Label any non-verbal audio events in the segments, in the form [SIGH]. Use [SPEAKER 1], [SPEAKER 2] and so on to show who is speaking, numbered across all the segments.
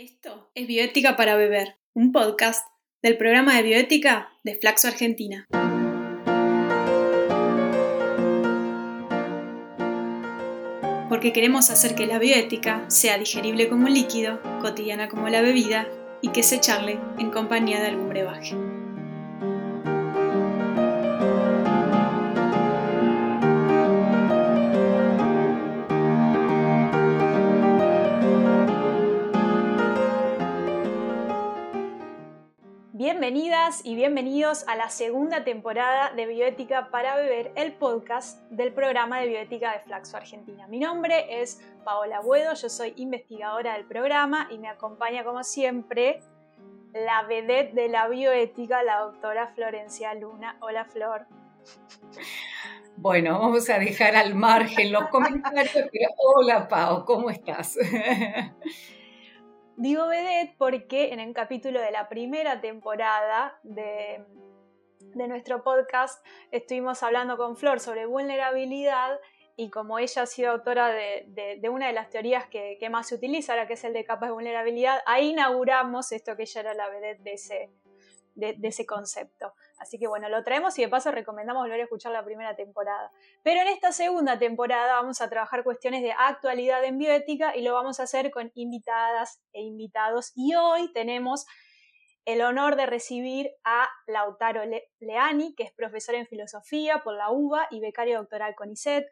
[SPEAKER 1] Esto es Bioética para Beber, un podcast del programa de bioética de Flaxo Argentina. Porque queremos hacer que la bioética sea digerible como un líquido, cotidiana como la bebida y que se charle en compañía de algún brebaje. Bienvenidas y bienvenidos a la segunda temporada de Bioética para Beber, el podcast del programa de bioética de Flaxo Argentina. Mi nombre es Paola Buedo, yo soy investigadora del programa y me acompaña como siempre la vedette de la bioética, la doctora Florencia Luna. Hola Flor.
[SPEAKER 2] Bueno, vamos a dejar al margen los comentarios, pero hola Pao, ¿cómo estás? [LAUGHS]
[SPEAKER 1] Digo vedette porque en el capítulo de la primera temporada de, nuestro podcast estuvimos hablando con Flor sobre vulnerabilidad y como ella ha sido autora de, una de las teorías que, más se utiliza, ahora que es el de capas de vulnerabilidad, ahí inauguramos esto que ella era la vedette de ese, de ese concepto. Así que bueno, lo traemos y de paso recomendamos volver a escuchar la primera temporada. Pero en esta segunda temporada vamos a trabajar cuestiones de actualidad en bioética y lo vamos a hacer con invitadas e invitados. Y hoy tenemos el honor de recibir a Lautaro Leani, que es profesor en filosofía por la UBA y becario doctoral con ISET.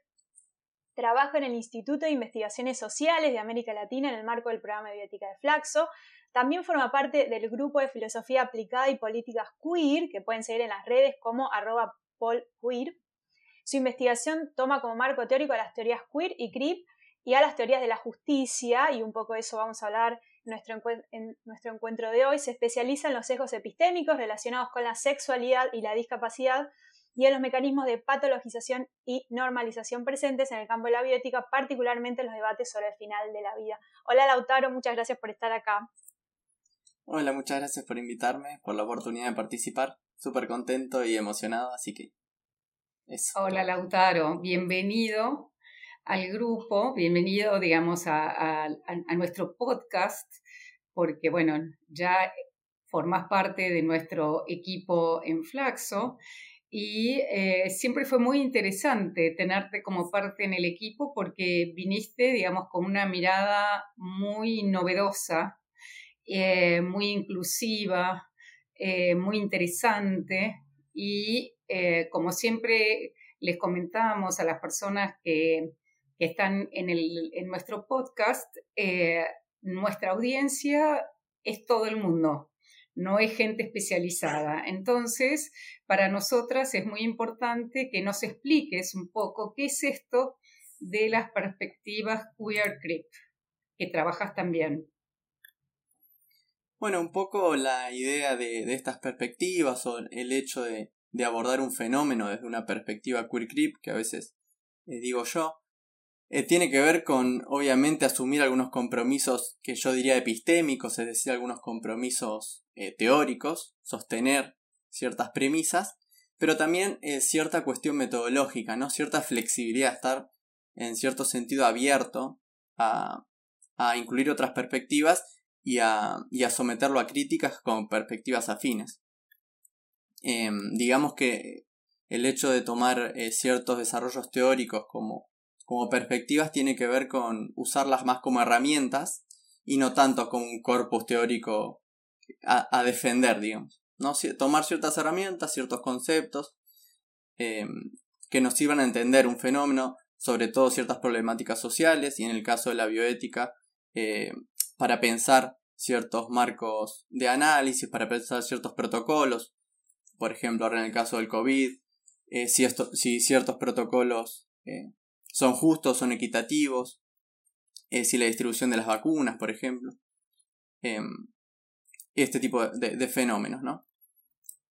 [SPEAKER 1] Trabaja en el Instituto de Investigaciones Sociales de América Latina en el marco del programa de bioética de Flaxo también forma parte del grupo de filosofía aplicada y políticas queer, que pueden seguir en las redes como arroba polqueer. Su investigación toma como marco teórico a las teorías queer y crip y a las teorías de la justicia, y un poco de eso vamos a hablar en nuestro, en nuestro encuentro de hoy. Se especializa en los sesgos epistémicos relacionados con la sexualidad y la discapacidad y en los mecanismos de patologización y normalización presentes en el campo de la bioética, particularmente en los debates sobre el final de la vida. Hola Lautaro, muchas gracias por estar acá.
[SPEAKER 3] Hola, muchas gracias por invitarme, por la oportunidad de participar. Súper contento y emocionado, así que
[SPEAKER 2] eso. Hola Lautaro, bienvenido al grupo, bienvenido, digamos, a, nuestro podcast, porque, bueno, ya formas parte de nuestro equipo en Flaxo y eh, siempre fue muy interesante tenerte como parte en el equipo porque viniste, digamos, con una mirada muy novedosa eh, muy inclusiva, eh, muy interesante y eh, como siempre les comentamos a las personas que, están en, el, en, nuestro podcast, nuestra audiencia es todo el mundo, no es gente especializada. Entonces, para nosotras es muy importante que nos expliques un poco qué es esto de las perspectivas queer creep, que trabajas también.
[SPEAKER 3] Bueno, un poco la idea de, estas perspectivas o el hecho de, abordar un fenómeno desde una perspectiva queer creep, que a veces eh, digo yo, eh, tiene que ver con, obviamente, asumir algunos compromisos que yo diría epistémicos, es decir, algunos compromisos eh, teóricos, sostener ciertas premisas, pero también cierta cuestión metodológica, ¿no? Cierta flexibilidad, estar en cierto sentido abierto a, a incluir otras perspectivas y a, someterlo a críticas con perspectivas afines. Em, digamos que el hecho de tomar eh, ciertos desarrollos teóricos como, como perspectivas tiene que ver con usarlas más como herramientas y no tanto como un corpus teórico a, defender, digamos. ¿no? Tomar ciertas herramientas, ciertos conceptos em, que nos sirvan a entender un fenómeno, sobre todo ciertas problemáticas sociales y en el caso de la bioética, eh, para pensar ciertos marcos de análisis, para pensar ciertos protocolos. Por ejemplo, ahora en el caso del COVID, eh, si, si, ciertos protocolos eh, son justos, son equitativos, eh, si la distribución de las vacunas, por ejemplo. Em, este tipo de, fenómenos, ¿no?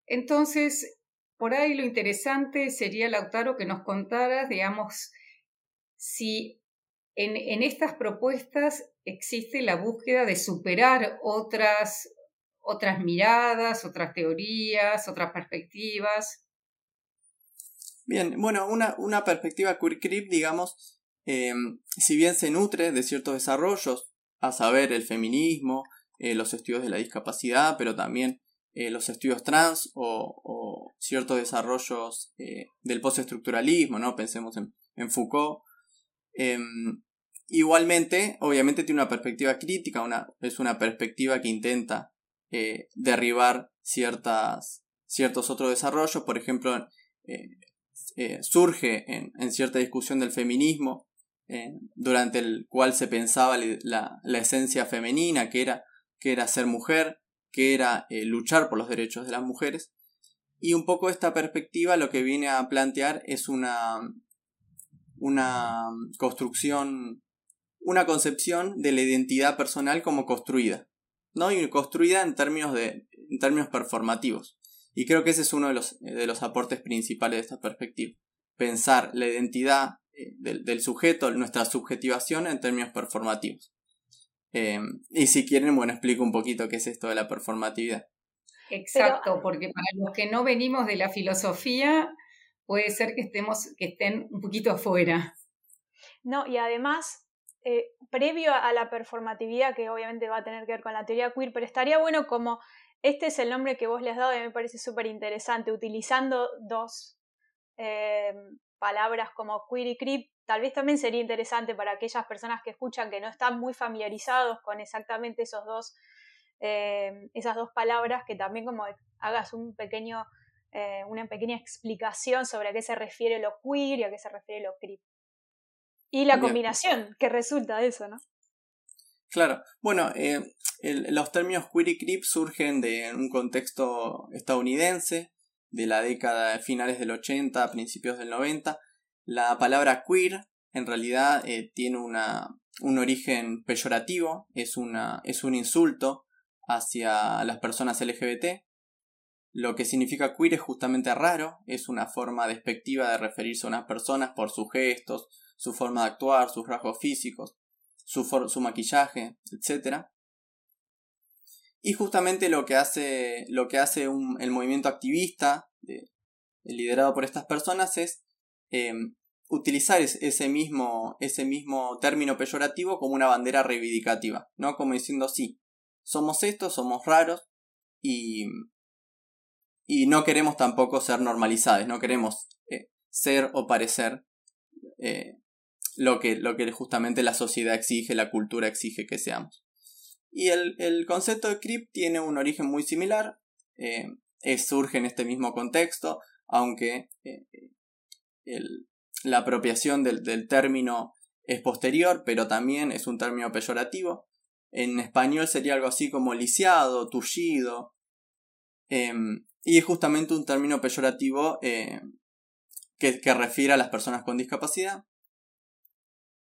[SPEAKER 2] Entonces, por ahí lo interesante sería, Lautaro, que nos contaras, digamos, si en, estas propuestas existe la búsqueda de superar otras, otras miradas, otras teorías, otras perspectivas.
[SPEAKER 3] Bien, bueno, una, una perspectiva queer digamos, em, si bien se nutre de ciertos desarrollos, a saber, el feminismo, los estudios de la discapacidad, pero también los estudios trans o, ciertos desarrollos del postestructuralismo, ¿no? Pensemos en, en Foucault. Igualmente, obviamente tiene una perspectiva crítica, una, es una perspectiva que intenta derribar ciertas, ciertos otros desarrollos, por ejemplo, eh, surge en, cierta discusión del feminismo, eh, durante el cual se pensaba la, esencia femenina, que era, que era ser mujer, que era eh, luchar por los derechos de las mujeres. Y un poco esta perspectiva lo que viene a plantear es una, una construcción, una concepción de la identidad personal como construida, ¿no? Y construida en términos, de, en términos performativos. Y creo que ese es uno de los, de los aportes principales de esta perspectiva. Pensar la identidad eh, del, sujeto, nuestra subjetivación en términos performativos. Eh, y si quieren, bueno, explico un poquito qué es esto de la performatividad.
[SPEAKER 4] Exacto, porque para los que no venimos de la filosofía, puede ser que estemos, que estén un poquito afuera.
[SPEAKER 1] No, y además, eh, previo a la performatividad, que obviamente va a tener que ver con la teoría queer, pero estaría bueno como este es el nombre que vos le has dado y me parece súper interesante, utilizando dos eh, palabras como queer y creep. Tal vez también sería interesante para aquellas personas que escuchan que no están muy familiarizados con exactamente esos dos, eh, esas dos palabras, que también como hagas una pequeña explicación sobre a qué se refiere lo queer y a qué se refiere lo creep. Y la combinación que resulta de eso, ¿no?
[SPEAKER 3] Claro, bueno, eh, los términos queer y creep surgen de un contexto estadounidense de la década de finales del 80 principios del 90. La palabra queer en realidad eh, tiene una, un origen peyorativo, es, una, es un insulto hacia las personas LGBT. Lo que significa queer es justamente raro, es una forma despectiva de referirse a unas personas por sus gestos, su forma de actuar, sus rasgos físicos su, su maquillaje, etc. Y justamente lo que hace, lo que hace el movimiento activista liderado por estas personas es em, utilizar ese mismo, ese mismo término peyorativo como una bandera reivindicativa, ¿no? Como diciendo, sí, somos estos, somos raros y, y no queremos tampoco ser normalizados, no queremos eh, ser o parecer eh, lo que, lo que justamente la sociedad exige, la cultura exige que seamos. Y el, concepto de CRIP tiene un origen muy similar, eh, surge en este mismo contexto, aunque eh, la apropiación del, término es posterior, pero también es un término peyorativo. En español sería algo así como lisiado, tullido, em, y es justamente un término peyorativo eh, que, que refiere a las personas con discapacidad.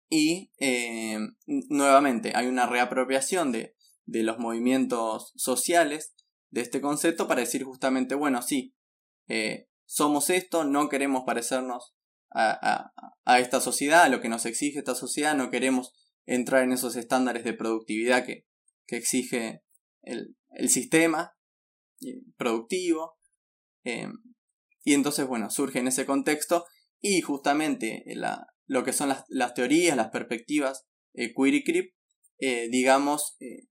[SPEAKER 3] Y eh, nuevamente hay una reapropiación de, de los movimientos sociales de este concepto para decir justamente, bueno, sí, eh, somos esto, no queremos parecernos a, a, esta sociedad, a lo que nos exige esta sociedad, no queremos entrar en esos estándares de productividad que, que exige el, el sistema eh, productivo. y entonces, bueno, surge en ese contexto y justamente la, lo que son las, las teorías, las perspectivas eh, queer y creep, eh, digamos, eh,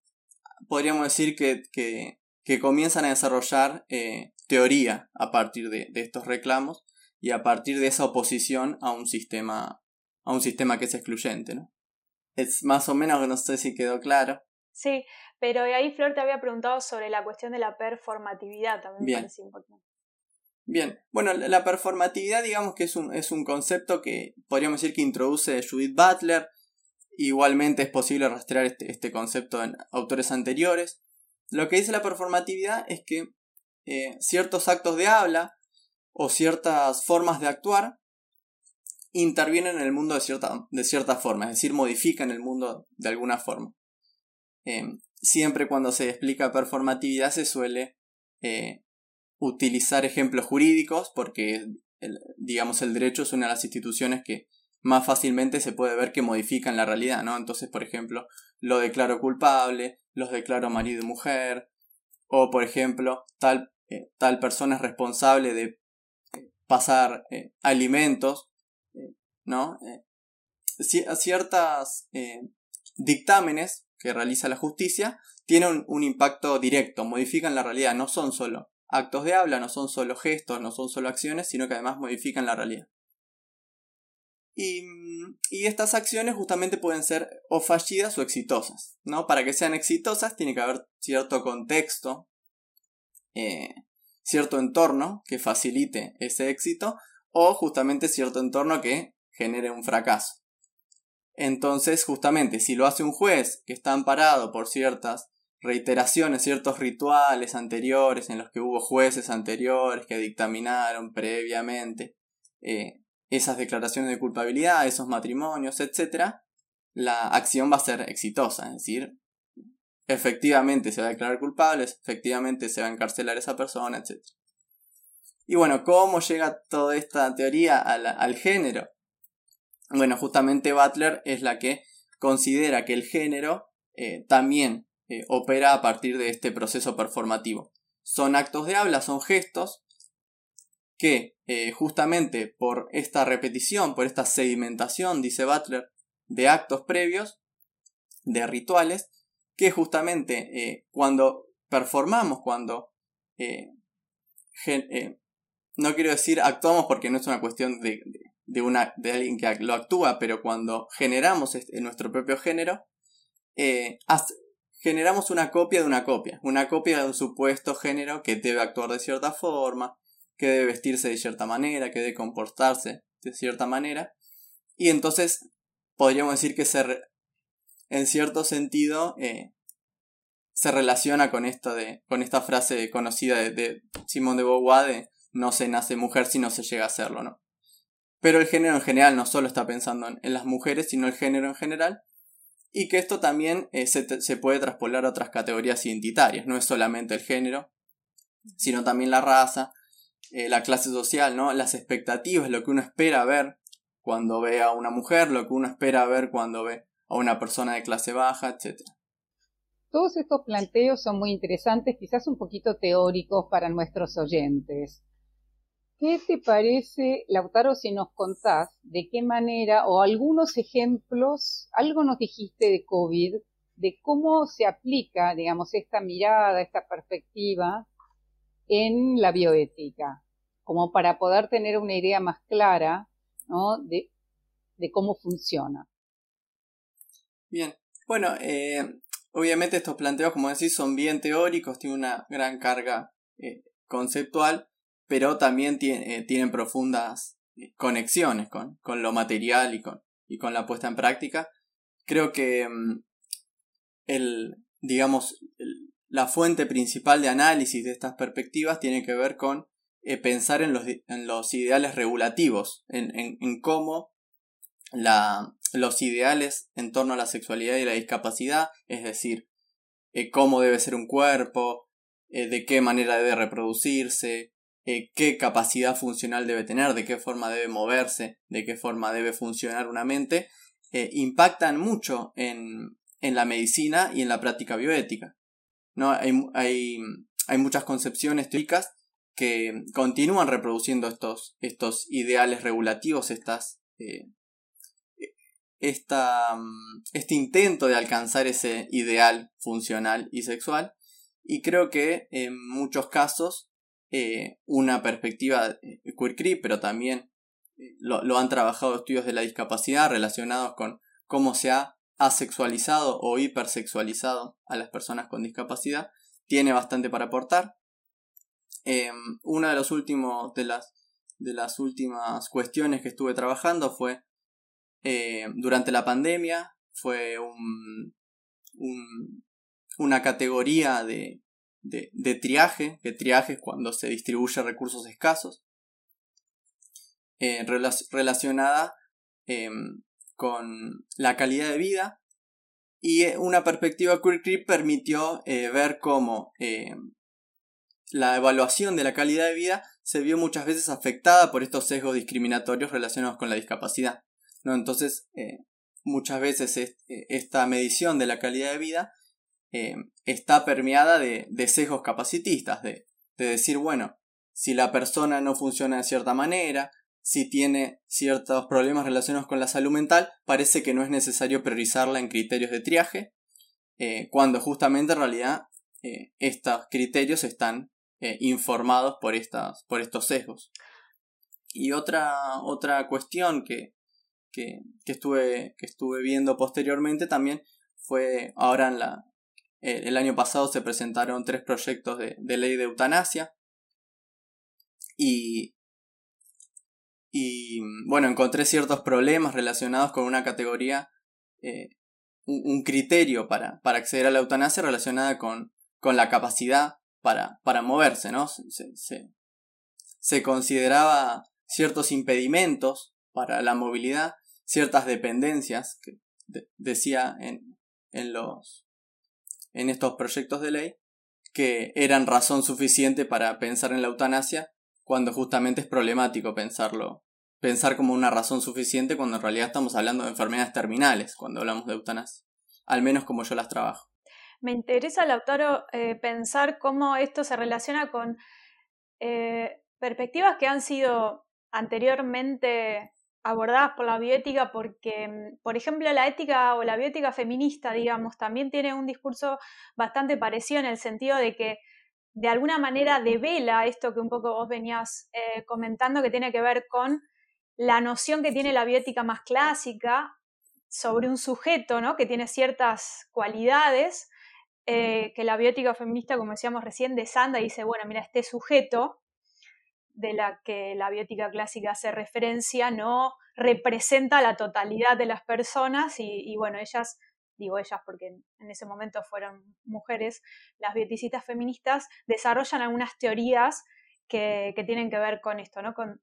[SPEAKER 3] podríamos decir que, que, que, comienzan a desarrollar eh, teoría a partir de, de, estos reclamos y a partir de esa oposición a un sistema, a un sistema que es excluyente, ¿no? Es más o menos, no sé si quedó claro.
[SPEAKER 1] Sí, pero ahí Flor te había preguntado sobre la cuestión de la performatividad, también me parece importante.
[SPEAKER 3] Bien, bueno, la performatividad digamos que es un, es un concepto que podríamos decir que introduce Judith Butler. Igualmente es posible rastrear este, este concepto en autores anteriores. Lo que dice la performatividad es que eh, ciertos actos de habla o ciertas formas de actuar intervienen en el mundo de cierta, de cierta forma, es decir, modifican el mundo de alguna forma. Eh, siempre cuando se explica performatividad se suele eh, utilizar ejemplos jurídicos porque, digamos, el derecho es una de las instituciones que más fácilmente se puede ver que modifican la realidad, ¿no? Entonces, por ejemplo, lo declaro culpable, los declaro marido y mujer, o por ejemplo, tal, eh, tal persona es responsable de eh, pasar eh, alimentos, ¿no? ciertas dictámenes que realiza la justicia tienen un, impacto directo, modifican la realidad, no son solo actos de habla, no son solo gestos, no son solo acciones, sino que además modifican la realidad. Y, estas acciones justamente pueden ser o fallidas o exitosas. ¿no? Para que sean exitosas tiene que haber cierto contexto, eh, cierto entorno que facilite ese éxito o justamente cierto entorno que genere un fracaso. Entonces, justamente, si lo hace un juez que está amparado por ciertas reiteraciones, ciertos rituales anteriores en los que hubo jueces anteriores que dictaminaron previamente eh, esas declaraciones de culpabilidad, esos matrimonios, etc., la acción va a ser exitosa, es decir, efectivamente se va a declarar culpable, efectivamente se va a encarcelar esa persona, etc. Y bueno, ¿cómo llega toda esta teoría al, género? Bueno, justamente Butler es la que considera que el género eh, también eh, opera a partir de este proceso performativo. Son actos de habla, son gestos que eh, justamente por esta repetición, por esta sedimentación, dice Butler, de actos previos, de rituales, que justamente eh, cuando performamos, cuando no quiero decir actuamos porque no es una cuestión de, de, una, de alguien que lo actúa, pero cuando generamos este, nuestro propio género, generamos una copia de una copia, una copia de un supuesto género que debe actuar de cierta forma, que debe vestirse de cierta manera, que debe comportarse de cierta manera, y entonces podríamos decir que se, en cierto sentido, eh, se relaciona con esta, de, con esta frase conocida de, de Simone de Beauvoir de no se nace mujer si no se llega a serlo, ¿no? Pero el género en general no solo está pensando en las mujeres, sino el género en general, y que esto también eh, se, puede traspolar a otras categorías identitarias, no es solamente el género, sino también la raza, eh, la clase social, ¿no? las expectativas, lo que uno espera ver cuando ve a una mujer, lo que uno espera ver cuando ve a una persona de clase baja, etc.
[SPEAKER 4] Todos estos planteos son muy interesantes, quizás un poquito teóricos para nuestros oyentes. ¿Qué te parece, Lautaro, si nos contás de qué manera o algunos ejemplos, algo nos dijiste de COVID, de cómo se aplica, digamos, esta mirada, esta perspectiva en la bioética, como para poder tener una idea más clara ¿no? de, cómo funciona?
[SPEAKER 3] Bien, bueno, eh, obviamente estos planteos, como decís, son bien teóricos, tienen una gran carga eh, conceptual, pero también eh, tienen profundas eh, conexiones con, lo material y con, y con la puesta en práctica. Creo que mm, el, digamos, la fuente principal de análisis de estas perspectivas tiene que ver con eh, pensar en los, en los, ideales regulativos, en, en, cómo la, los ideales en torno a la sexualidad y la discapacidad, es decir, cómo debe ser un cuerpo, de qué manera debe reproducirse, eh, qué capacidad funcional debe tener, de qué forma debe moverse, de qué forma debe funcionar una mente, eh, impactan mucho en, en, la medicina y en la práctica bioética. ¿no? Hay, hay, hay muchas concepciones teóricas que continúan reproduciendo estos, estos ideales regulativos, estas, eh, esta, este intento de alcanzar ese ideal funcional y sexual. Y creo que en muchos casos eh, una perspectiva eh, queer pero también eh, lo, han trabajado estudios de la discapacidad relacionados con cómo se ha asexualizado o hipersexualizado a las personas con discapacidad, tiene bastante para aportar. una de, los últimos, de, las, de las últimas cuestiones que estuve trabajando fue durante la pandemia, fue un, una categoría de, de, triaje, que triaje es cuando se distribuye recursos escasos, eh, relacionada em, con la calidad de vida y eh, una perspectiva Queer permitió eh, ver cómo em, la evaluación de la calidad de vida se vio muchas veces afectada por estos sesgos discriminatorios relacionados con la discapacidad. ¿no? Entonces, muchas veces esta medición de la calidad de vida eh, está permeada de, sesgos capacitistas, de, de decir, bueno, si la persona no funciona de cierta manera, si tiene ciertos problemas relacionados con la salud mental, parece que no es necesario priorizarla en criterios de triaje, eh, cuando justamente en realidad eh, estos criterios están informados por, estas, por estos sesgos. Y otra, otra cuestión que, que, estuve, que estuve viendo posteriormente también fue ahora en la, el año pasado se presentaron tres proyectos de, ley de eutanasia y, y bueno, encontré ciertos problemas relacionados con una categoría, eh, un, criterio para, para acceder a la eutanasia relacionada con, con la capacidad para, para moverse, ¿no? Se, se, se, consideraba ciertos impedimentos para la movilidad, ciertas dependencias, que decía en, en, los, en estos proyectos de ley, que eran razón suficiente para pensar en la eutanasia cuando justamente es problemático pensarlo, pensar como una razón suficiente cuando en realidad estamos hablando de enfermedades terminales cuando hablamos de eutanasia, al menos como yo las trabajo.
[SPEAKER 1] Me interesa, Lautaro, eh, pensar cómo esto se relaciona con eh, perspectivas que han sido anteriormente abordadas por la bioética porque, mm, por ejemplo, la ética o la bioética feminista, digamos, también tiene un discurso bastante parecido en el sentido de que de alguna manera devela esto que un poco vos venías eh, comentando, que tiene que ver con la noción que tiene la bioética más clásica sobre un sujeto, ¿no? Que tiene ciertas cualidades, eh, que la bioética feminista, como decíamos recién, desanda y dice, bueno, mira, este sujeto de la que la biótica clásica hace referencia no representa la totalidad de las personas y bueno, ellas digo ellas porque en ese momento fueron mujeres, las bioticistas feministas desarrollan algunas teorías que, tienen que ver con esto, ¿no? con,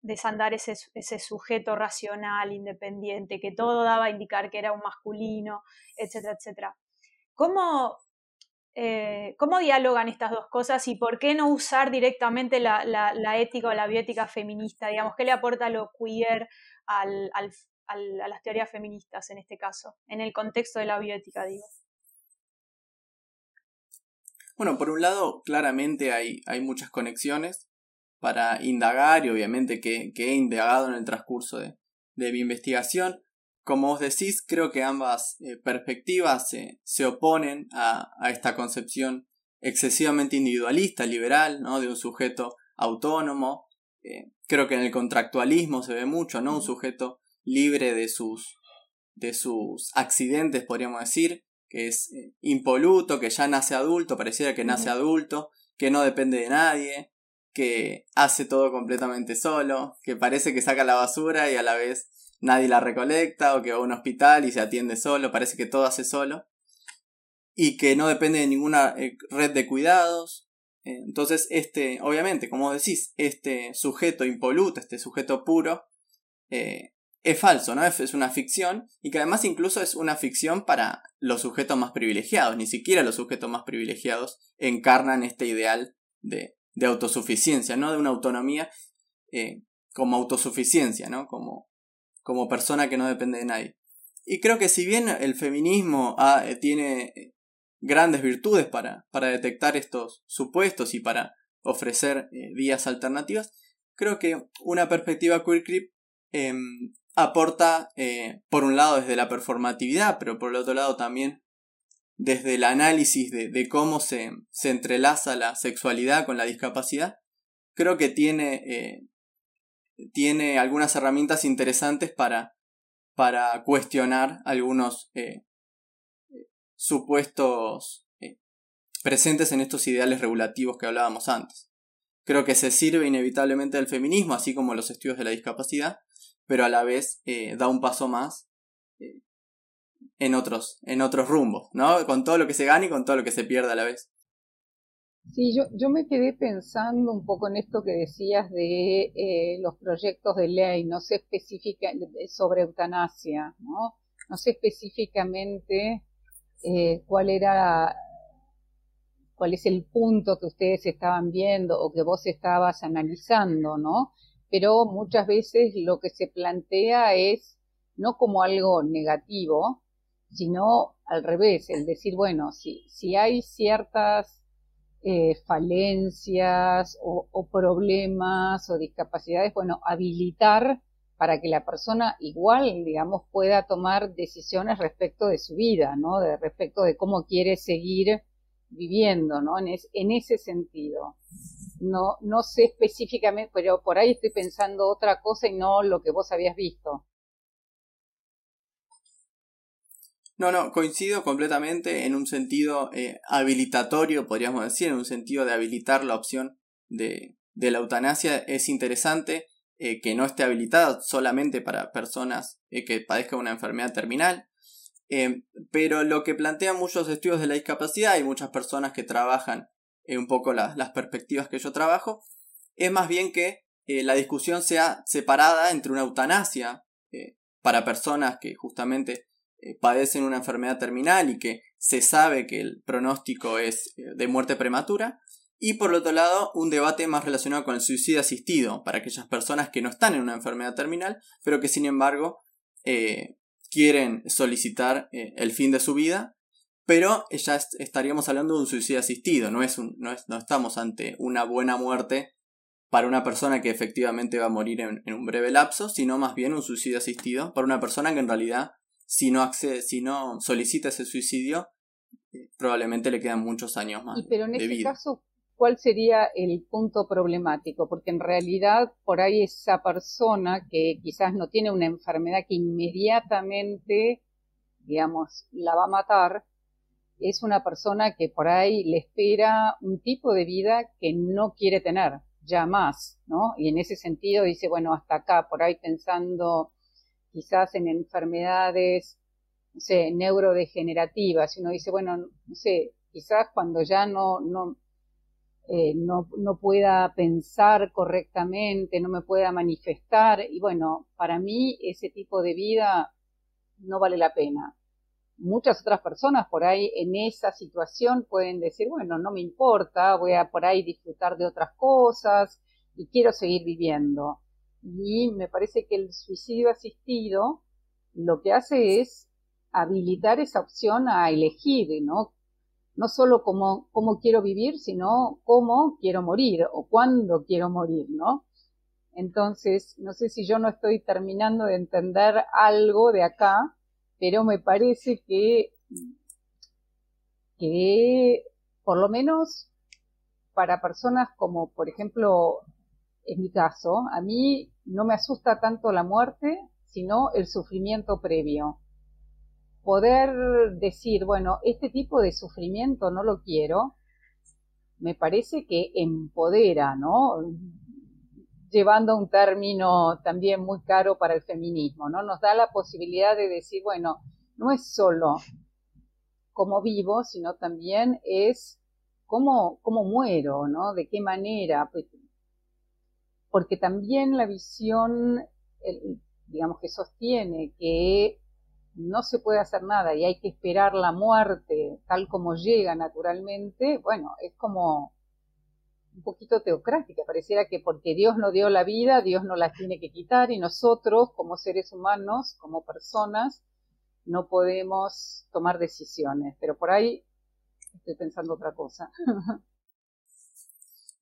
[SPEAKER 1] desandar ese, sujeto racional, independiente, que todo daba a indicar que era un masculino, etcétera, etcétera. ¿Cómo, eh, ¿Cómo dialogan estas dos cosas y por qué no usar directamente la, ética o la bioética feminista? Digamos, ¿qué le aporta lo queer al, a las teorías feministas en este caso, en el contexto de la bioética.
[SPEAKER 3] Bueno, por un lado, claramente hay, hay muchas conexiones para indagar y obviamente que, he indagado en el transcurso de, mi investigación. Como vos decís, creo que ambas eh, perspectivas se oponen a, esta concepción excesivamente individualista, liberal, ¿no? de un sujeto autónomo. Eh, creo que en el contractualismo se ve mucho, ¿no? Un sujeto libre de sus, de sus accidentes, podríamos decir, que es eh, impoluto, que ya nace adulto, pareciera que nace adulto, que no depende de nadie, que hace todo completamente solo, que parece que saca la basura y a la vez nadie la recolecta, o que va a un hospital y se atiende solo, parece que todo hace solo, y que no depende de ninguna eh, red de cuidados. Eh, entonces, este, obviamente, como decís, este sujeto impoluto, este sujeto puro, es falso, ¿no? Es una ficción y que además incluso es una ficción para los sujetos más privilegiados. Ni siquiera los sujetos más privilegiados encarnan este ideal de, de autosuficiencia, ¿no? De una autonomía eh, como autosuficiencia, ¿no? Como, como persona que no depende de nadie. Y creo que si bien el feminismo ah, eh, tiene eh, grandes virtudes para, para detectar estos supuestos y para ofrecer vías alternativas, creo que una perspectiva queer creep em, aporta, eh, por un lado, desde la performatividad, pero por el otro lado también desde el análisis de, cómo se, se, entrelaza la sexualidad con la discapacidad, creo que tiene, eh, tiene algunas herramientas interesantes para, para cuestionar algunos eh, supuestos presentes en estos ideales regulativos que hablábamos antes. Creo que se sirve inevitablemente del feminismo, así como los estudios de la discapacidad, pero a la vez eh, da un paso más eh, en, otros, en otros rumbos, ¿no? Con todo lo que se gana y con todo lo que se pierde a la vez.
[SPEAKER 2] Sí, yo, yo me quedé pensando un poco en esto que decías de eh, los proyectos de ley, no sé específicamente sobre eutanasia, ¿no? No sé específicamente cuál era, cuál es el punto que ustedes estaban viendo o que vos estabas analizando, ¿no? pero muchas veces lo que se plantea es no como algo negativo, sino al revés, el decir, bueno, si, si hay ciertas eh, falencias o, problemas o discapacidades, bueno, habilitar para que la persona igual, digamos, pueda tomar decisiones respecto de su vida, ¿no? De respecto de cómo quiere seguir viviendo, ¿no? En, en ese sentido. No, no sé específicamente, pero por ahí estoy pensando otra cosa y no lo que vos habías visto.
[SPEAKER 3] No, no, coincido completamente en un sentido eh, habilitatorio, podríamos decir, en un sentido de habilitar la opción de, de la eutanasia. Es interesante eh, que no esté habilitada solamente para personas eh, que padezcan una enfermedad terminal, pero lo que plantean muchos estudios de la discapacidad y muchas personas que trabajan un poco las perspectivas que yo trabajo, es más bien que la discusión sea separada entre una eutanasia para personas que justamente eh, padecen una enfermedad terminal y que se sabe que el pronóstico es eh, de muerte prematura. Y por otro lado, un debate más relacionado con el suicidio asistido para aquellas personas que no están en una enfermedad terminal, pero que sin embargo eh, quieren solicitar el fin de su vida, pero ya estaríamos hablando de un suicidio asistido, no, es un, no, no, estamos ante una buena muerte para una persona que efectivamente va a morir en, en un breve lapso, sino más bien un suicidio asistido para una persona que en realidad si no, accede, si no solicita ese suicidio, eh, probablemente le quedan muchos años más.
[SPEAKER 2] pero en ese caso, ¿cuál sería el punto problemático? Porque en realidad por ahí esa persona que quizás no tiene una enfermedad que inmediatamente, digamos, la va a matar, es una persona que por ahí le espera un tipo de vida que no quiere tener, ya más, ¿no? Y en ese sentido dice, bueno, hasta acá, por ahí pensando quizás en enfermedades, no sé, neurodegenerativas, uno dice, bueno, no sé, quizás cuando ya no, no, eh, no, no pueda pensar correctamente, no me pueda manifestar, y bueno, para mí ese tipo de vida no vale la pena. Muchas otras personas por ahí en esa situación pueden decir, bueno, no me importa, voy a por ahí disfrutar de otras cosas y quiero seguir viviendo y me parece que el suicidio asistido lo que hace es habilitar esa opción a elegir, ¿no? No solo cómo, cómo quiero vivir, sino cómo quiero morir o cuándo quiero morir, ¿no? Entonces, no sé si yo no estoy terminando de entender algo de acá, pero me parece que, que por lo menos para personas como, por ejemplo, en mi caso, a mí no me asusta tanto la muerte, sino el sufrimiento previo. Poder decir, bueno, este tipo de sufrimiento no lo quiero, me parece que empodera, ¿no? Llevando un término también muy caro para el feminismo, ¿no? Nos da la posibilidad de decir, bueno, no es solo cómo vivo, sino también es cómo, cómo muero, ¿no? De qué manera. Pues, porque también la visión, digamos, que sostiene que no se puede hacer nada y hay que esperar la muerte tal como llega naturalmente, bueno, es como un poquito teocrática, pareciera que porque Dios no dio la vida, Dios no la tiene que quitar y nosotros como seres humanos, como personas, no podemos tomar decisiones, pero por ahí estoy pensando otra cosa. [LAUGHS]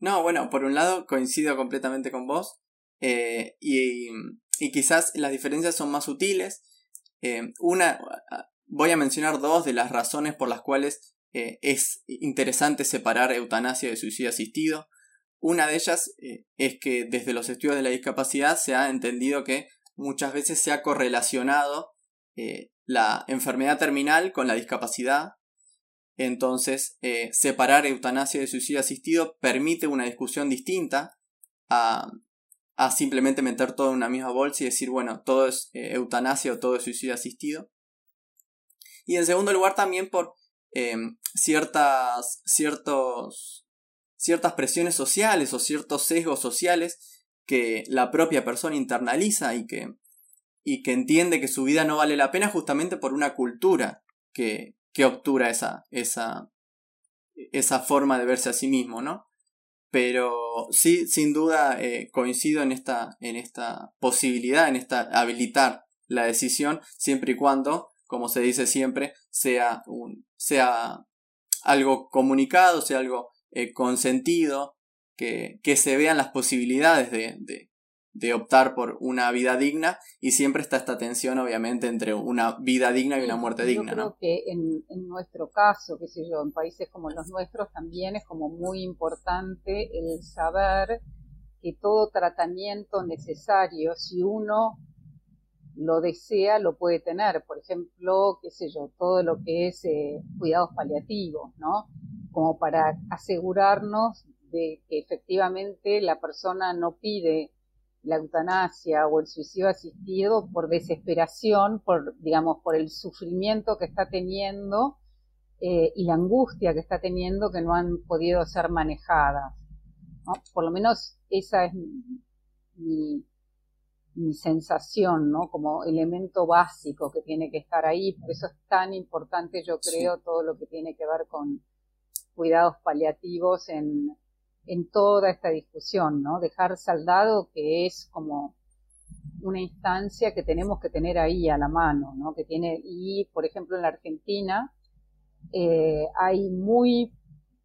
[SPEAKER 3] No, bueno, por un lado coincido completamente con vos eh, y, y, quizás las diferencias son más sutiles. Eh, una, voy a mencionar dos de las razones por las cuales eh, es interesante separar eutanasia de suicidio asistido. Una de ellas es que desde los estudios de la discapacidad se ha entendido que muchas veces se ha correlacionado la enfermedad terminal con la discapacidad entonces, eh, separar eutanasia de suicidio asistido permite una discusión distinta a, a, simplemente meter todo en una misma bolsa y decir, bueno, todo es eh, eutanasia o todo es suicidio asistido. Y en segundo lugar también por eh, ciertas, ciertos, ciertas presiones sociales o ciertos sesgos sociales que la propia persona internaliza y que, y que entiende que su vida no vale la pena justamente por una cultura que, que obtura esa, esa, esa forma de verse a sí mismo, ¿no? Pero sí, sin duda eh, coincido en esta, en esta posibilidad, en esta habilitar la decisión, siempre y cuando, como se dice siempre, sea, un, sea algo comunicado, sea algo eh, consentido, que, que, se vean las posibilidades de, de, de optar por una vida digna y siempre está esta tensión obviamente entre una vida digna y una muerte digna.
[SPEAKER 2] Yo creo que en, en, nuestro caso, qué sé yo, en países como los nuestros también es como muy importante el saber que todo tratamiento necesario, si uno lo desea, lo puede tener. Por ejemplo, qué sé yo, todo lo que es eh, cuidados paliativos, ¿no? Como para asegurarnos de que efectivamente la persona no pide la eutanasia o el suicidio asistido por desesperación, por, digamos, por el sufrimiento que está teniendo eh, y la angustia que está teniendo que no han podido ser manejadas. Por lo menos esa es mi, mi sensación, ¿no? Como elemento básico que tiene que estar ahí. Por eso es tan importante, yo creo, todo lo que tiene que ver con cuidados paliativos en, en toda esta discusión, ¿no? Dejar saldado que es como una instancia que tenemos que tener ahí a la mano, ¿no? Que tiene, y por ejemplo en la Argentina eh, hay muy,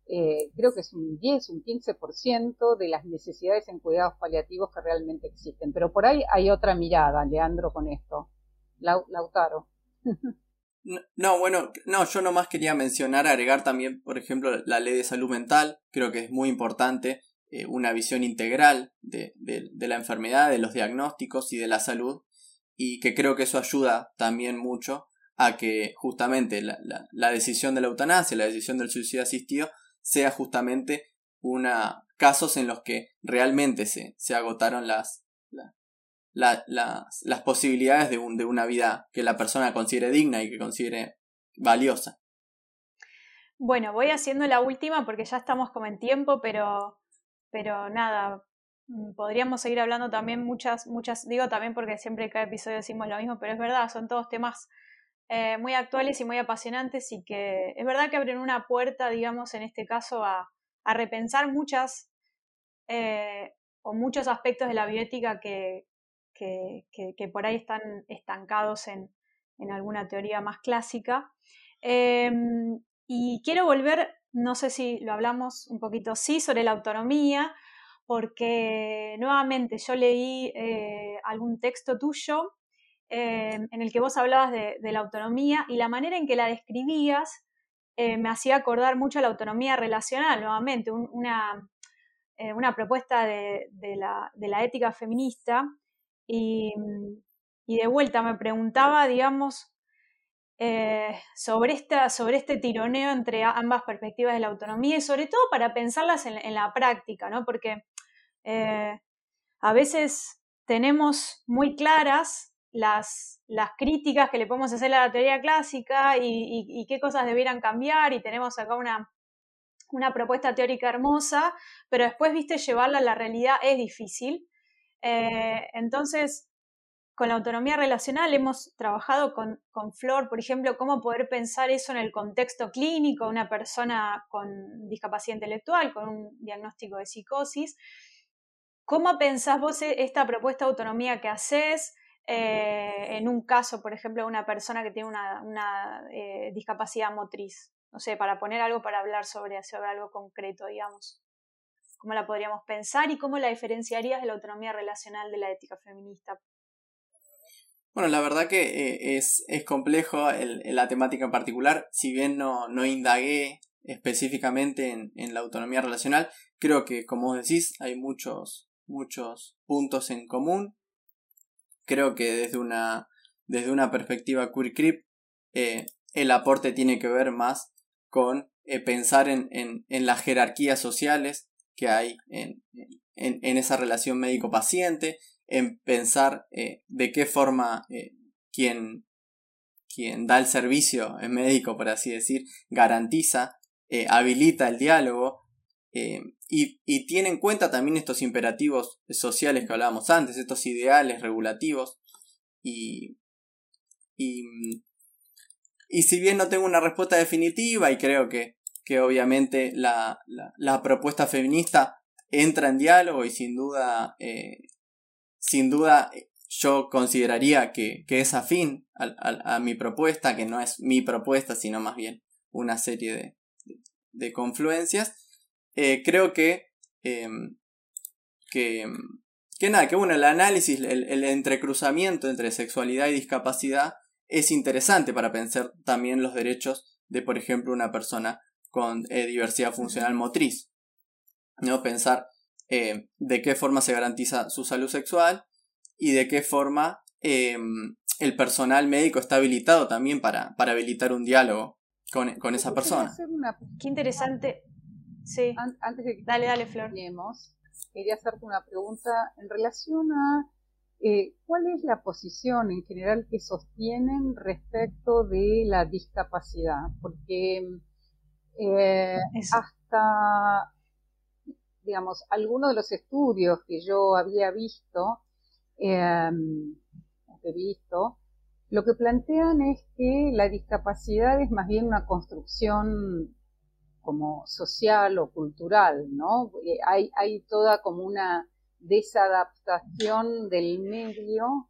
[SPEAKER 2] eh, creo que es un 10, un 15% de las necesidades en cuidados paliativos que realmente existen. Pero por ahí hay otra mirada, Leandro, con esto. Lautaro. [LAUGHS]
[SPEAKER 3] No, bueno, no, yo nomás quería mencionar, agregar también, por ejemplo, la ley de salud mental, creo que es muy importante, eh, una visión integral de, de, la enfermedad, de los diagnósticos y de la salud, y que creo que eso ayuda también mucho a que justamente la, la, la decisión de la eutanasia, la decisión del suicidio asistido, sea justamente una casos en los que realmente se, se agotaron las, las posibilidades de, un, de una vida que la persona considere digna y que considere valiosa.
[SPEAKER 1] Bueno, voy haciendo la última porque ya estamos como en tiempo, pero, pero nada, mm, podríamos seguir hablando también muchas, muchas, digo también porque siempre cada episodio decimos lo mismo, pero es verdad, son todos temas eh, muy actuales y muy apasionantes y que es verdad que abren una puerta, digamos, en este caso a, a repensar muchas eh, o muchos aspectos de la bioética que, que, por ahí están estancados en, alguna teoría más clásica. Em, y quiero volver, no sé si lo hablamos un poquito, sí, sobre la autonomía, porque nuevamente yo leí eh, algún texto tuyo em, en el que vos hablabas de, la autonomía y la manera en que la describías eh, me hacía acordar mucho la autonomía relacional, nuevamente, una, eh, una, propuesta de, la, de, la, ética feminista y, y de vuelta me preguntaba, digamos, eh, sobre, esta, sobre este tironeo entre ambas perspectivas de la autonomía y sobre todo para pensarlas en, la práctica, ¿no? Porque eh, a veces tenemos muy claras las, las, críticas que le podemos hacer a la teoría clásica y, y, qué cosas debieran cambiar y tenemos acá una, una propuesta teórica hermosa, pero después, viste, llevarla a la realidad es difícil. Eh, entonces, con la autonomía relacional hemos trabajado con, Flor, por ejemplo, cómo poder pensar eso en el contexto clínico, una persona con discapacidad intelectual, con un diagnóstico de psicosis. ¿Cómo pensás vos e, esta propuesta de autonomía que haces eh, en un caso, por ejemplo, de una persona que tiene una, eh, discapacidad motriz? No sé, para poner algo para hablar sobre, sobre algo concreto, digamos cómo la podríamos pensar y cómo la diferenciarías de la autonomía relacional de la ética feminista.
[SPEAKER 3] Bueno, la verdad que eh, es, es, complejo el, la temática en particular, si bien no, no indagué específicamente en, en, la autonomía relacional, creo que como decís hay muchos, muchos puntos en común. Creo que desde una, desde una perspectiva queer creep, eh, el aporte tiene que ver más con eh, pensar en, en, en, las jerarquías sociales, que hay en, en, esa relación médico-paciente, en pensar eh, de qué forma eh, quien, quien, da el servicio en médico, por así decir, garantiza, eh, habilita el diálogo y, y, tiene en cuenta también estos imperativos sociales que hablábamos antes, estos ideales regulativos y, y, y si bien no tengo una respuesta definitiva y creo que que obviamente la, la, propuesta feminista entra en diálogo y sin duda, eh, sin duda yo consideraría que, que es afín a, a, mi propuesta, que no es mi propuesta, sino más bien una serie de, de, confluencias. Eh, creo que, em, que, que nada, que bueno, el análisis, el, entrecruzamiento entre sexualidad y discapacidad es interesante para pensar también los derechos de, por ejemplo, una persona con eh, diversidad funcional motriz. ¿no? Pensar eh, de qué forma se garantiza su salud sexual y de qué forma em, el personal médico está habilitado también para, para habilitar un diálogo con, con esa persona.
[SPEAKER 1] Qué interesante. Sí.
[SPEAKER 2] Antes de que
[SPEAKER 1] dale, dale, Flor
[SPEAKER 2] quería hacerte una pregunta en relación a eh, cuál es la posición en general que sostienen respecto de la discapacidad, porque eh, hasta, digamos, algunos de los estudios que yo había visto, eh, he visto, lo que plantean es que la discapacidad es más bien una construcción como social o cultural, ¿no? Eh, hay, hay toda como una desadaptación del medio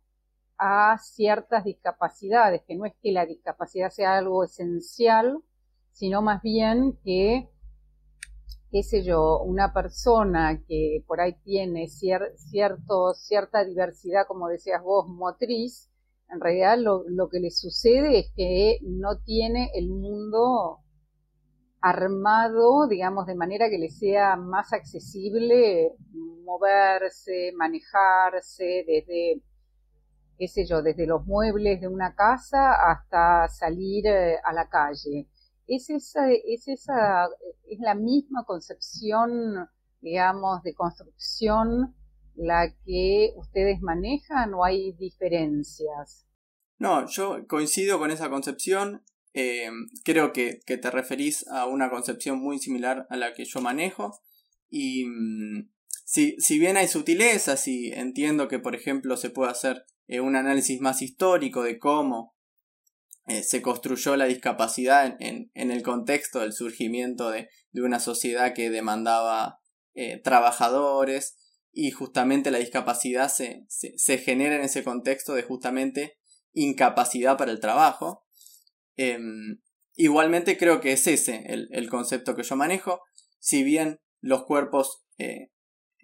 [SPEAKER 2] a ciertas discapacidades, que no es que la discapacidad sea algo esencial, sino más bien que, qué sé yo, una persona que por ahí tiene cierto, cierta diversidad, como decías vos, motriz, en realidad lo, lo que le sucede es que no tiene el mundo armado, digamos, de manera que le sea más accesible moverse, manejarse desde, qué sé yo, desde los muebles de una casa hasta salir eh, a la calle. ¿Es esa, es esa, es la misma concepción, digamos, de construcción la que ustedes manejan o hay diferencias?
[SPEAKER 3] No, yo coincido con esa concepción. Eh, creo que, te referís a una concepción muy similar a la que yo manejo. Y mm, si, si, bien hay sutilezas y entiendo que, por ejemplo, se puede hacer eh, un análisis más histórico de cómo eh, se construyó la discapacidad en, en, el contexto del surgimiento de, de una sociedad que demandaba trabajadores y justamente la discapacidad se, se, se genera en ese contexto de justamente incapacidad para el trabajo Em, igualmente creo que es ese el, concepto que yo manejo. Si bien los cuerpos eh,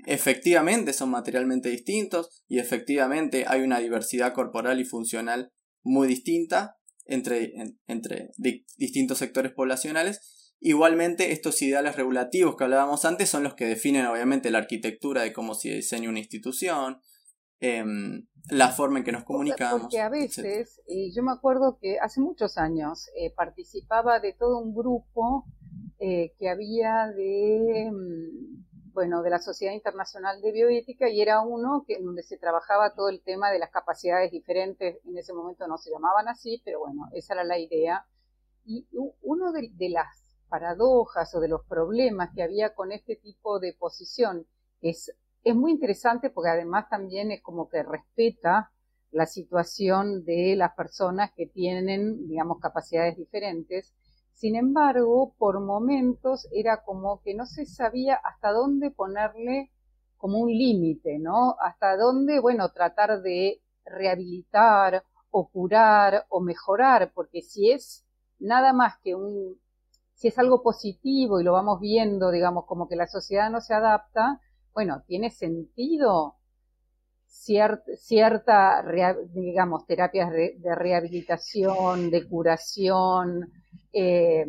[SPEAKER 3] efectivamente son materialmente distintos y efectivamente hay una diversidad corporal y funcional muy distinta entre, entre distintos sectores poblacionales, igualmente estos ideales regulativos que hablábamos antes son los que definen obviamente la arquitectura de cómo se diseña una institución, Em, la forma en que nos comunicamos.
[SPEAKER 2] Porque a veces, y yo me acuerdo que hace muchos años eh, participaba de todo un grupo eh, que había de, em, bueno, de la Sociedad Internacional de Bioética y era uno que, donde se trabajaba todo el tema de las capacidades diferentes, en ese momento no se llamaban así, pero bueno, esa era la idea. Y uno de las paradojas o de los problemas que había con este tipo de posición es es muy interesante porque además también es como que respeta la situación de las personas que tienen, digamos, capacidades diferentes. Sin embargo, por momentos era como que no se sabía hasta dónde ponerle como un límite, ¿no? Hasta dónde, bueno, tratar de rehabilitar o curar o mejorar, porque si es nada más que un, si es algo positivo y lo vamos viendo, digamos, como que la sociedad no se adapta, bueno, tiene sentido cierta, digamos, terapias de, rehabilitación, de curación, eh,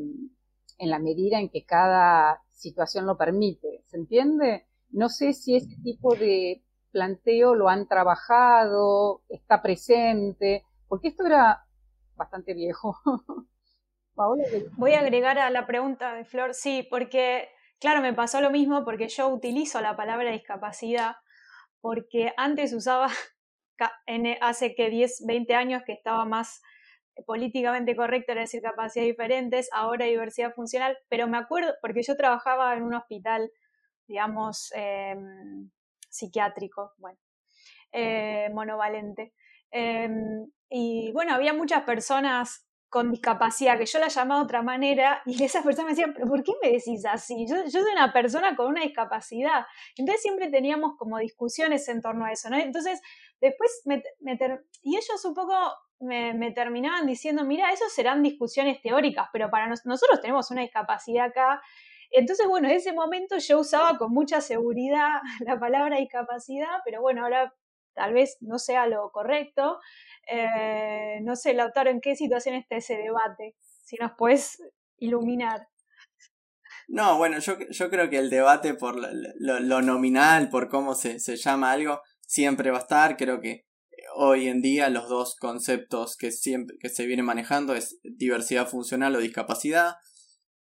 [SPEAKER 2] en la medida en que cada situación lo permite. ¿Se entiende? No sé si ese tipo de planteo lo han trabajado, está presente, porque esto era bastante viejo. [LAUGHS]
[SPEAKER 1] Voy a agregar a la pregunta de Flor, sí, porque Claro, me pasó lo mismo porque yo utilizo la palabra discapacidad porque antes usaba, [LAUGHS] e, hace que 10, 20 años que estaba más políticamente correcto era decir capacidades diferentes, ahora diversidad funcional, pero me acuerdo, porque yo trabajaba en un hospital, digamos, em, psiquiátrico, bueno, eh, monovalente. Em, y bueno, había muchas personas con discapacidad, que yo la llamaba de otra manera, y esas personas me decían, pero ¿por qué me decís así? Yo, yo soy una persona con una discapacidad. Entonces siempre teníamos como discusiones en torno a eso, ¿no? Entonces, después, me, y ellos un poco me, terminaban diciendo, mira, eso serán discusiones teóricas, pero para nosotros tenemos una discapacidad acá, Entonces, bueno, en ese momento yo usaba con mucha seguridad [LAUGHS] la palabra discapacidad, pero bueno, ahora tal vez no sea lo correcto. Eh, no sé, Lautaro, ¿en qué situación está ese debate? Si nos puedes iluminar.
[SPEAKER 3] No, bueno, yo, yo creo que el debate por lo, nominal, por cómo se, se, llama algo, siempre va a estar. Creo que hoy en día los dos conceptos que, siempre, que se vienen manejando es diversidad funcional o discapacidad.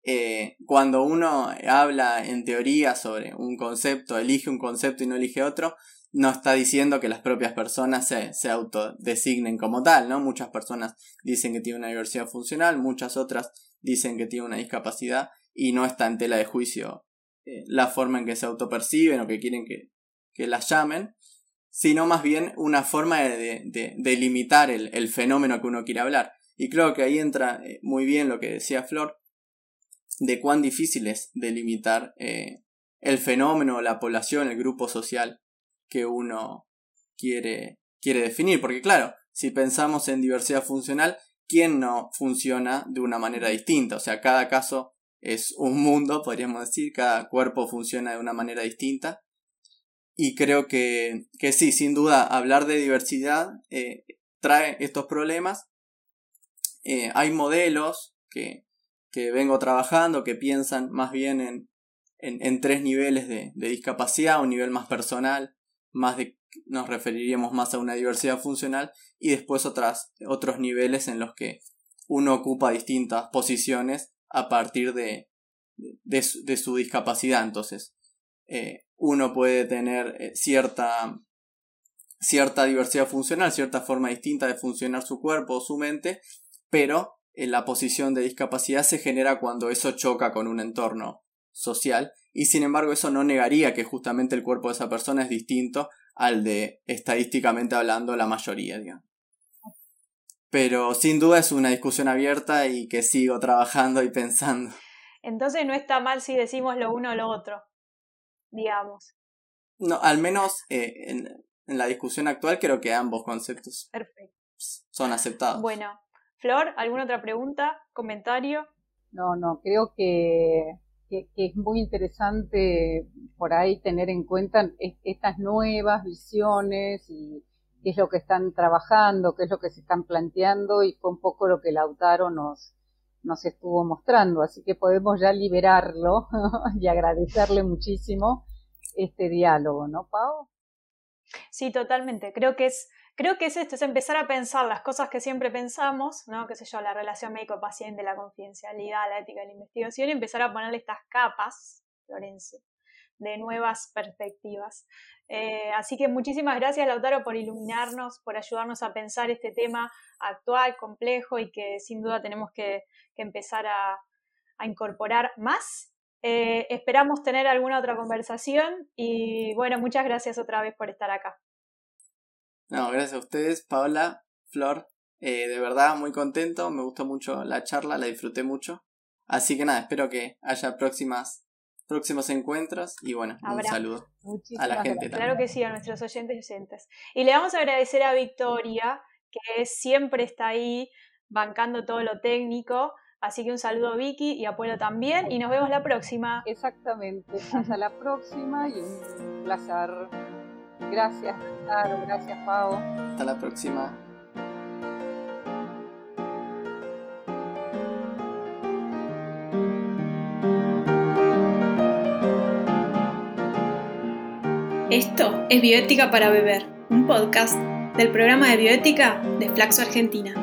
[SPEAKER 3] Eh, cuando uno habla en teoría sobre un concepto, elige un concepto y no elige otro, no está diciendo que las propias personas se, se autodesignen como tal, ¿no? Muchas personas dicen que tienen una diversidad funcional, muchas otras dicen que tienen una discapacidad y no está en tela de juicio eh, la forma en que se autoperciben o que quieren que, que las llamen, sino más bien una forma de, de, limitar el, el, fenómeno que uno quiere hablar. Y creo que ahí entra eh, muy bien lo que decía Flor, de cuán difícil es delimitar eh, el fenómeno, la población, el grupo social que uno quiere, quiere definir. Porque claro, si pensamos en diversidad funcional, ¿quién no funciona de una manera distinta? O sea, cada caso es un mundo, podríamos decir, cada cuerpo funciona de una manera distinta. Y creo que, que sí, sin duda, hablar de diversidad eh, trae estos problemas. Eh, hay modelos que, que vengo trabajando que piensan más bien en, en, en tres niveles de, de, discapacidad, un nivel más personal, más nos referiríamos más a una diversidad funcional, y después otras, otros niveles en los que uno ocupa distintas posiciones a partir de, de, su discapacidad. Entonces, eh, uno puede tener eh, cierta, cierta diversidad funcional, cierta forma distinta de funcionar su cuerpo o su mente, pero en la posición de discapacidad se genera cuando eso choca con un entorno social y sin embargo eso no negaría que justamente el cuerpo de esa persona es distinto al de estadísticamente hablando la mayoría, digamos. Pero sin duda es una discusión abierta y que sigo trabajando y pensando.
[SPEAKER 1] Entonces no está mal si decimos lo uno o lo otro, digamos.
[SPEAKER 3] No, al menos eh, en, en, la discusión actual creo que ambos conceptos
[SPEAKER 1] Perfecto.
[SPEAKER 3] son aceptados.
[SPEAKER 1] Bueno, Flor, ¿alguna otra pregunta, comentario?
[SPEAKER 2] No, no, creo que, que, es muy interesante por ahí tener en cuenta estas nuevas visiones y qué es lo que están trabajando, qué es lo que se están planteando y fue un poco lo que Lautaro nos, nos estuvo mostrando. Así que podemos ya liberarlo [LAUGHS] y agradecerle muchísimo este diálogo, ¿no, Pau?
[SPEAKER 1] Sí, totalmente. Creo que es, creo que es esto, es empezar a pensar las cosas que siempre pensamos, ¿no? Qué sé yo, la relación médico-paciente, la confidencialidad, la ética de la investigación, y empezar a ponerle estas capas, Florencia, de nuevas perspectivas. Eh, así que muchísimas gracias, Lautaro, por iluminarnos, por ayudarnos a pensar este tema actual, complejo y que sin duda tenemos que, empezar a, a, incorporar más. Eh, esperamos tener alguna otra conversación y bueno, muchas gracias otra vez por estar acá.
[SPEAKER 3] No, gracias a ustedes, Paola, Flor. Eh, de verdad, muy contento, me gustó mucho la charla, la disfruté mucho. Así que nada, espero que haya próximas próximos encuentros y bueno, un saludo a la gente también.
[SPEAKER 1] Claro que sí, a nuestros oyentes y oyentes. Y le vamos a agradecer a Victoria, que siempre está ahí bancando todo lo técnico. Así que un saludo Vicky y Apuelo también y nos vemos la próxima.
[SPEAKER 2] Exactamente, hasta la próxima y un placer. Gracias, Caro, gracias, Pau.
[SPEAKER 3] Hasta la próxima.
[SPEAKER 5] Esto es Bioética para Beber, un podcast del programa de bioética de Flaxo Argentina.